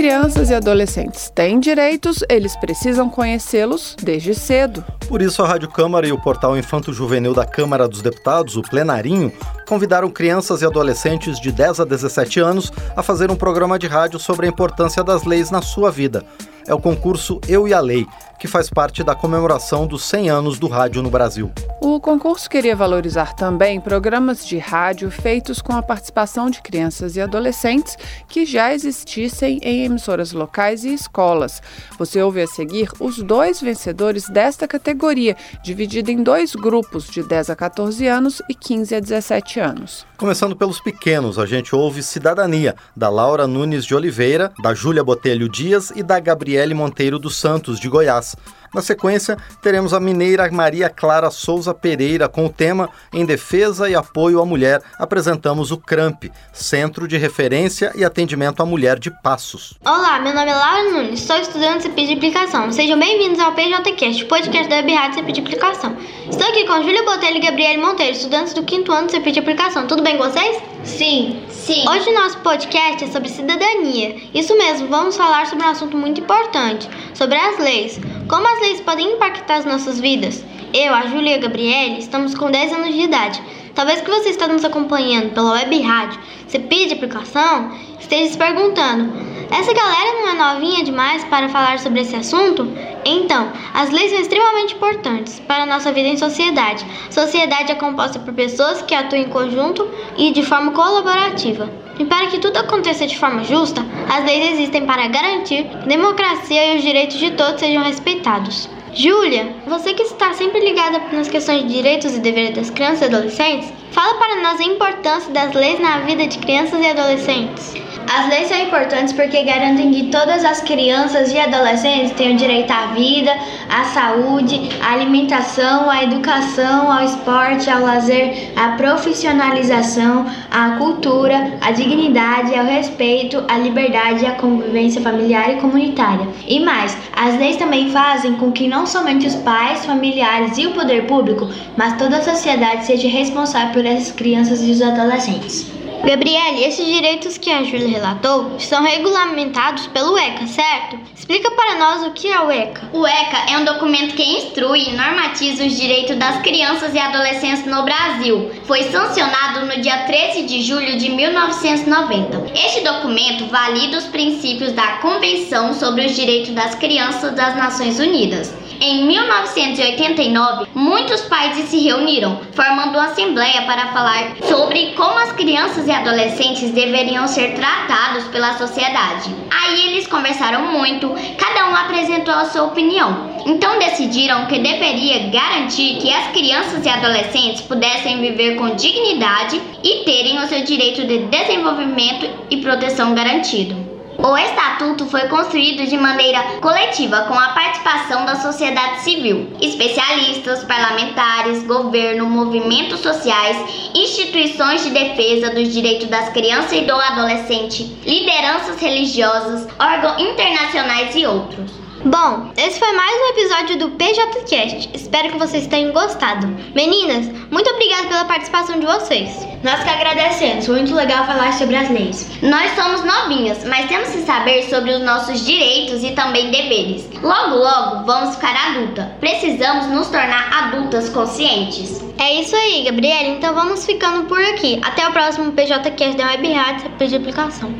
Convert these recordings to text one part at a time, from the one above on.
Crianças e adolescentes têm direitos, eles precisam conhecê-los desde cedo. Por isso, a Rádio Câmara e o portal Infanto Juvenil da Câmara dos Deputados, o Plenarinho, convidaram crianças e adolescentes de 10 a 17 anos a fazer um programa de rádio sobre a importância das leis na sua vida. É o concurso Eu e a Lei, que faz parte da comemoração dos 100 anos do rádio no Brasil. O concurso queria valorizar também programas de rádio feitos com a participação de crianças e adolescentes que já existissem em emissoras locais e escolas. Você ouve a seguir os dois vencedores desta categoria, dividida em dois grupos de 10 a 14 anos e 15 a 17 anos. Começando pelos pequenos, a gente ouve Cidadania, da Laura Nunes de Oliveira, da Júlia Botelho Dias e da Gabriele Monteiro dos Santos, de Goiás. Na sequência, teremos a mineira Maria Clara Souza Pereira com o tema Em Defesa e Apoio à Mulher. Apresentamos o CRAMP, Centro de Referência e Atendimento à Mulher de Passos. Olá, meu nome é Laura Nunes, sou estudante do CP de Aplicação. Sejam bem-vindos ao PJCast, o podcast da Web Rádio CP de Aplicação. Estou aqui com Júlia Botelho e Gabriele Monteiro, estudantes do quinto ano do CP de Aplicação. Tudo bem com vocês? Sim. Sim. Hoje nosso podcast é sobre cidadania. Isso mesmo, vamos falar sobre um assunto muito importante, sobre as leis. Como as leis podem impactar as nossas vidas? Eu, a Júlia e a Gabriele estamos com 10 anos de idade. Talvez que você está nos acompanhando pela web rádio, CP de aplicação, esteja se perguntando: essa galera não é novinha demais para falar sobre esse assunto? Então, as leis são extremamente importantes para a nossa vida em sociedade. Sociedade é composta por pessoas que atuam em conjunto e de forma colaborativa. E para que tudo aconteça de forma justa, as leis existem para garantir que a democracia e os direitos de todos sejam respeitados. Júlia, você que está sempre ligada nas questões de direitos e deveres das crianças e adolescentes, fala para nós a importância das leis na vida de crianças e adolescentes. As leis são importantes porque garantem que todas as crianças e adolescentes tenham direito à vida, à saúde, à alimentação, à educação, ao esporte, ao lazer, à profissionalização, à cultura, à dignidade, ao respeito, à liberdade, à convivência familiar e comunitária. E mais, as leis também fazem com que não somente os pais, familiares e o poder público, mas toda a sociedade seja responsável por essas crianças e os adolescentes. Gabriele, esses direitos que a Júlia relatou são regulamentados pelo ECA, certo? Explica para nós o que é o ECA. O ECA é um documento que instrui e normatiza os direitos das crianças e adolescentes no Brasil. Foi sancionado no dia 13 de julho de 1990. Este documento valida os princípios da Convenção sobre os Direitos das Crianças das Nações Unidas. Em 1989, muitos países se reuniram, formando uma assembleia para falar sobre como as crianças e adolescentes deveriam ser tratados pela sociedade. Aí eles conversaram muito, cada um apresentou a sua opinião. Então decidiram que deveria garantir que as crianças e adolescentes pudessem viver com dignidade e terem o seu direito de desenvolvimento e proteção garantido. O estatuto foi construído de maneira coletiva com a participação da sociedade civil, especialistas, parlamentares, governo, movimentos sociais, instituições de defesa dos direitos das crianças e do adolescente, lideranças religiosas, órgãos internacionais e outros. Bom, esse foi mais um episódio do PJCast. Espero que vocês tenham gostado. Meninas, muito obrigada pela participação de vocês. Nós que agradecemos, foi muito legal falar sobre as leis. Nós somos novinhas, mas temos que saber sobre os nossos direitos e também deveres. Logo, logo vamos ficar adulta. Precisamos nos tornar adultas conscientes. É isso aí, Gabriela. Então vamos ficando por aqui. Até o próximo PJCast da Web Rádio de aplicação.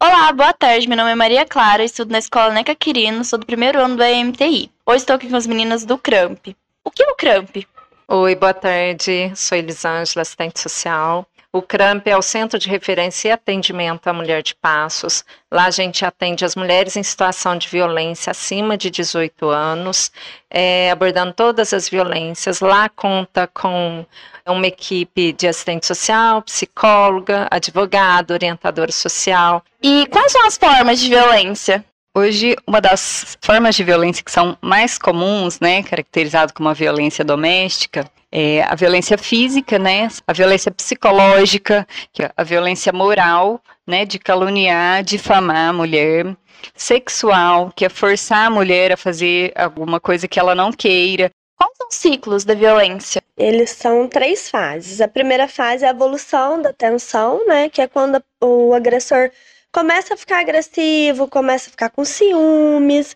Olá, boa tarde. Meu nome é Maria Clara, estudo na escola Neca Quirino, sou do primeiro ano do EMTI. Hoje estou aqui com as meninas do CRAMP. O que é o CRAMP? Oi, boa tarde. Sou Elisângela, assistente social. O CRAMP é o Centro de Referência e Atendimento à Mulher de Passos. Lá a gente atende as mulheres em situação de violência acima de 18 anos, é, abordando todas as violências. Lá conta com uma equipe de assistente social, psicóloga, advogado, orientadora social. E quais são as formas de violência? Hoje, uma das formas de violência que são mais comuns, né, caracterizado como a violência doméstica, é a violência física, né, a violência psicológica, é a violência moral, né, de caluniar, difamar a mulher, sexual, que é forçar a mulher a fazer alguma coisa que ela não queira. Quais são os ciclos da violência? Eles são três fases. A primeira fase é a evolução da tensão, né, que é quando o agressor começa a ficar agressivo, começa a ficar com ciúmes.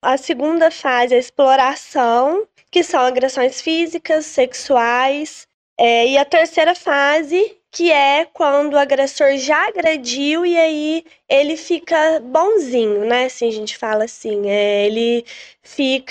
A segunda fase é a exploração, que são agressões físicas, sexuais. É, e a terceira fase, que é quando o agressor já agrediu e aí ele fica bonzinho, né? Assim, a gente fala assim, é, ele fica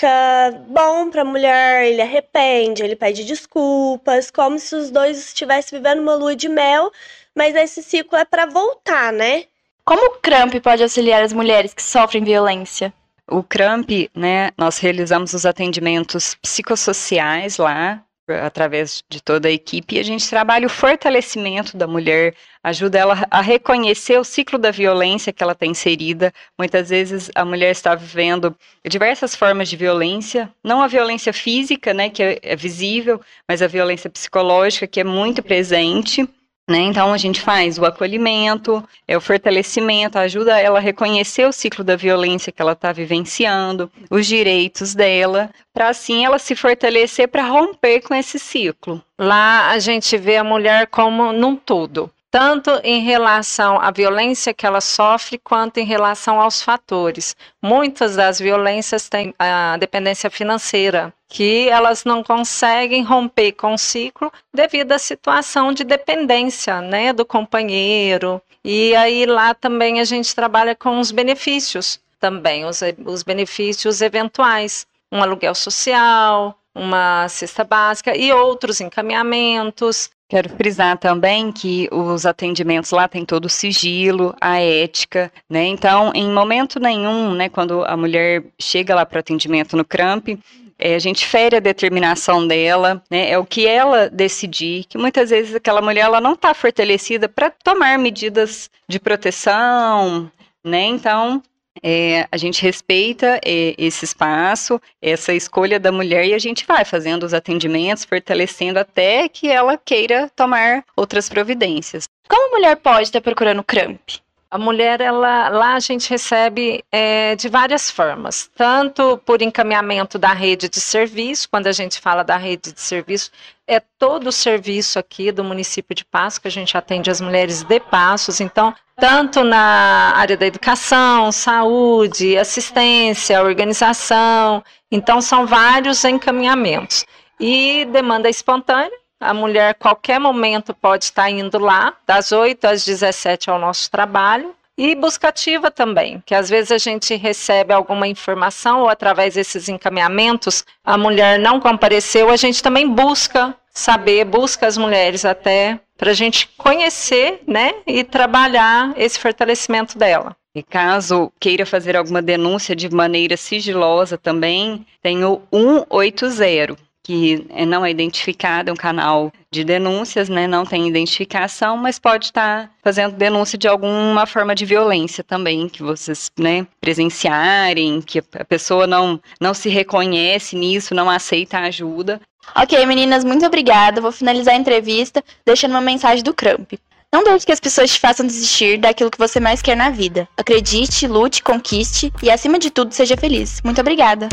bom para a mulher, ele arrepende, ele pede desculpas, como se os dois estivessem vivendo uma lua de mel, mas esse ciclo é para voltar, né? Como o CRAMP pode auxiliar as mulheres que sofrem violência? O CRAMP, né, nós realizamos os atendimentos psicossociais lá, através de toda a equipe, e a gente trabalha o fortalecimento da mulher, ajuda ela a reconhecer o ciclo da violência que ela está inserida. Muitas vezes a mulher está vivendo diversas formas de violência, não a violência física, né, que é, é visível, mas a violência psicológica, que é muito presente. Né? Então a gente faz o acolhimento, é o fortalecimento, ajuda ela a reconhecer o ciclo da violência que ela está vivenciando, os direitos dela, para assim ela se fortalecer para romper com esse ciclo. Lá a gente vê a mulher como num todo tanto em relação à violência que ela sofre, quanto em relação aos fatores. Muitas das violências têm a dependência financeira, que elas não conseguem romper com o ciclo devido à situação de dependência, né, do companheiro. E aí lá também a gente trabalha com os benefícios também, os, os benefícios eventuais, um aluguel social, uma cesta básica e outros encaminhamentos, Quero frisar também que os atendimentos lá têm todo o sigilo, a ética, né? Então, em momento nenhum, né, quando a mulher chega lá para atendimento no CRAMP, é, a gente fere a determinação dela, né? É o que ela decidir, que muitas vezes aquela mulher ela não está fortalecida para tomar medidas de proteção, né? Então, é, a gente respeita é, esse espaço, essa escolha da mulher e a gente vai fazendo os atendimentos, fortalecendo até que ela queira tomar outras providências. Como a mulher pode estar procurando CRAMP? A mulher, ela, lá a gente recebe é, de várias formas, tanto por encaminhamento da rede de serviço, quando a gente fala da rede de serviço, é todo o serviço aqui do município de Passos, que a gente atende as mulheres de Passos, então, tanto na área da educação, saúde, assistência, organização, então são vários encaminhamentos. E demanda espontânea, a mulher, qualquer momento, pode estar indo lá, das 8 às 17 ao nosso trabalho. E buscativa também, que às vezes a gente recebe alguma informação ou através desses encaminhamentos a mulher não compareceu, a gente também busca saber, busca as mulheres até para a gente conhecer, né, e trabalhar esse fortalecimento dela. E caso queira fazer alguma denúncia de maneira sigilosa também, tem o 180, que não é identificado, é um canal de denúncias, né, não tem identificação, mas pode estar fazendo denúncia de alguma forma de violência também, que vocês, né, presenciarem, que a pessoa não, não se reconhece nisso, não aceita ajuda. Ok, meninas, muito obrigada. Vou finalizar a entrevista deixando uma mensagem do Cramp. Não deixe que as pessoas te façam desistir daquilo que você mais quer na vida. Acredite, lute, conquiste e, acima de tudo, seja feliz. Muito obrigada.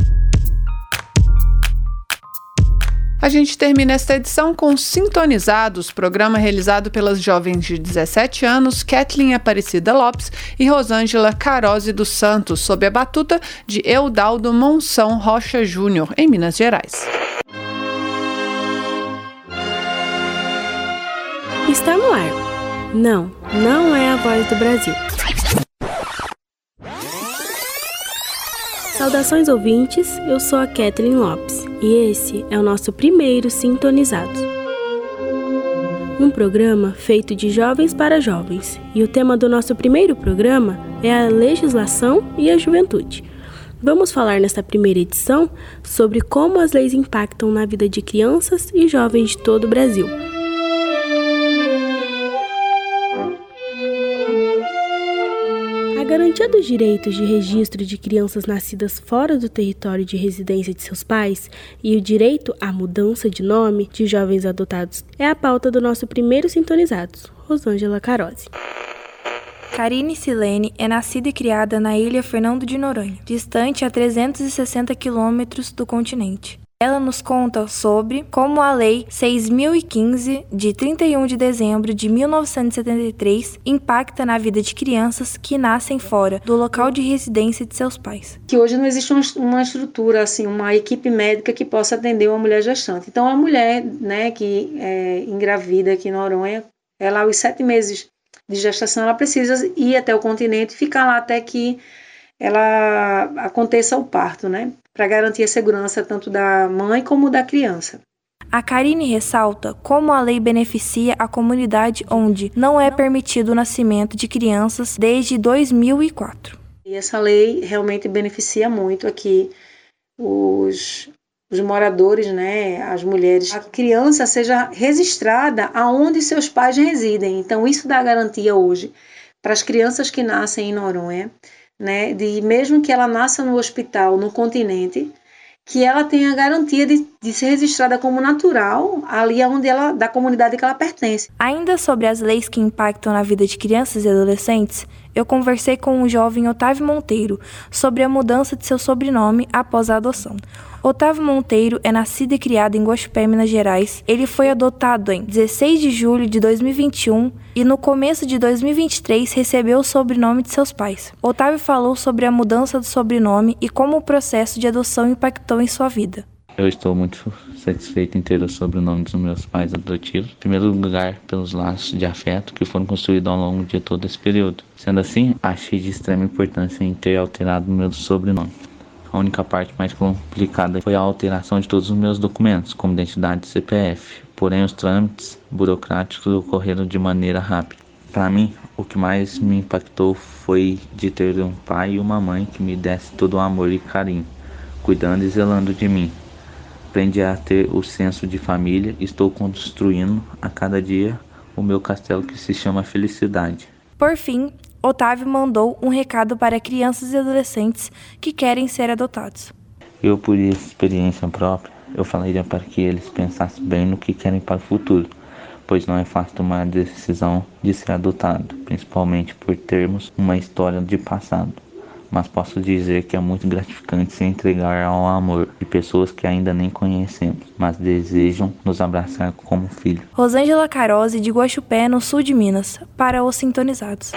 A gente termina esta edição com Sintonizados, programa realizado pelas jovens de 17 anos, Kathleen Aparecida Lopes e Rosângela Carose dos Santos, sob a batuta de Eudaldo Monção Rocha Júnior, em Minas Gerais. Está no ar. Não, não é a voz do Brasil. Saudações ouvintes, eu sou a Kathleen Lopes e esse é o nosso primeiro Sintonizados. Um programa feito de jovens para jovens, e o tema do nosso primeiro programa é a legislação e a juventude. Vamos falar nesta primeira edição sobre como as leis impactam na vida de crianças e jovens de todo o Brasil. Dos direitos de registro de crianças nascidas fora do território de residência de seus pais e o direito à mudança de nome de jovens adotados é a pauta do nosso primeiro Sintonizados, Rosângela Carose. Karine Silene é nascida e criada na ilha Fernando de Noronha, distante a 360 quilômetros do continente. Ela nos conta sobre como a Lei 6015, de 31 de dezembro de 1973, impacta na vida de crianças que nascem fora do local de residência de seus pais. Que hoje não existe uma estrutura, assim, uma equipe médica que possa atender uma mulher gestante. Então, a mulher né, que é engravida aqui em Noronha, ela aos sete meses de gestação, ela precisa ir até o continente e ficar lá até que ela aconteça o parto, né? Para garantir a segurança tanto da mãe como da criança. A Karine ressalta como a lei beneficia a comunidade onde não é permitido o nascimento de crianças desde 2004. E essa lei realmente beneficia muito aqui os, os moradores, né, as mulheres. A criança seja registrada aonde seus pais residem. Então isso dá garantia hoje para as crianças que nascem em Noronha né, de mesmo que ela nasça no hospital, no continente, que ela tenha a garantia de, de ser registrada como natural ali onde ela, da comunidade que ela pertence. Ainda sobre as leis que impactam na vida de crianças e adolescentes, eu conversei com o jovem Otávio Monteiro sobre a mudança de seu sobrenome após a adoção. Otávio Monteiro é nascido e criado em Guaxupé, Minas Gerais. Ele foi adotado em 16 de julho de 2021 e no começo de 2023 recebeu o sobrenome de seus pais. Otávio falou sobre a mudança do sobrenome e como o processo de adoção impactou em sua vida. Eu estou muito satisfeito em ter o sobrenome dos meus pais adotivos. Em primeiro lugar, pelos laços de afeto que foram construídos ao longo de todo esse período. Sendo assim, achei de extrema importância em ter alterado meu sobrenome. A única parte mais complicada foi a alteração de todos os meus documentos, como identidade e CPF. Porém, os trâmites burocráticos ocorreram de maneira rápida. Para mim, o que mais me impactou foi de ter um pai e uma mãe que me desse todo o amor e carinho, cuidando e zelando de mim. Aprendi a ter o senso de família estou construindo a cada dia o meu castelo que se chama felicidade. Por fim, Otávio mandou um recado para crianças e adolescentes que querem ser adotados. Eu, por experiência própria, eu falaria para que eles pensassem bem no que querem para o futuro, pois não é fácil tomar a decisão de ser adotado, principalmente por termos uma história de passado. Mas posso dizer que é muito gratificante se entregar ao amor de pessoas que ainda nem conhecemos, mas desejam nos abraçar como filho. Rosângela Carose, de Guaxupé, no sul de Minas, para os sintonizados.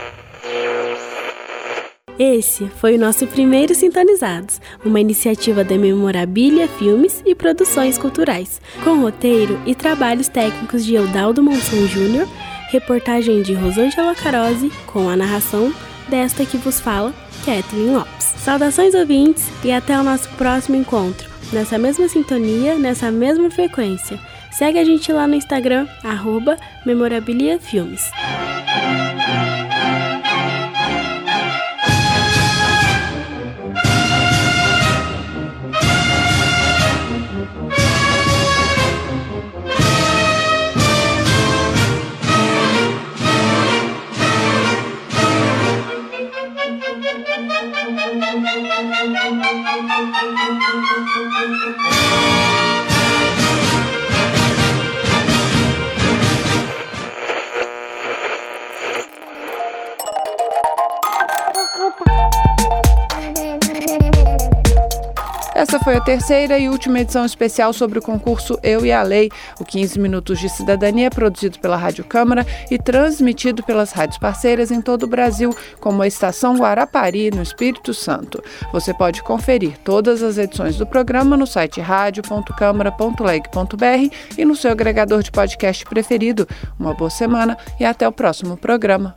Esse foi o nosso primeiro Sintonizados, uma iniciativa da Memorabilia Filmes e Produções Culturais, com roteiro e trabalhos técnicos de Eudaldo Monson Júnior, reportagem de Rosângela Carose, com a narração desta que vos fala, Kathleen Lopes. Saudações ouvintes e até o nosso próximo encontro, nessa mesma sintonia, nessa mesma frequência. Segue a gente lá no Instagram, arroba. Thank you. Essa foi a terceira e última edição especial sobre o concurso Eu e a Lei. O 15 Minutos de Cidadania produzido pela Rádio Câmara e transmitido pelas rádios parceiras em todo o Brasil, como a Estação Guarapari, no Espírito Santo. Você pode conferir todas as edições do programa no site rádio.câmara.leg.br e no seu agregador de podcast preferido. Uma boa semana e até o próximo programa.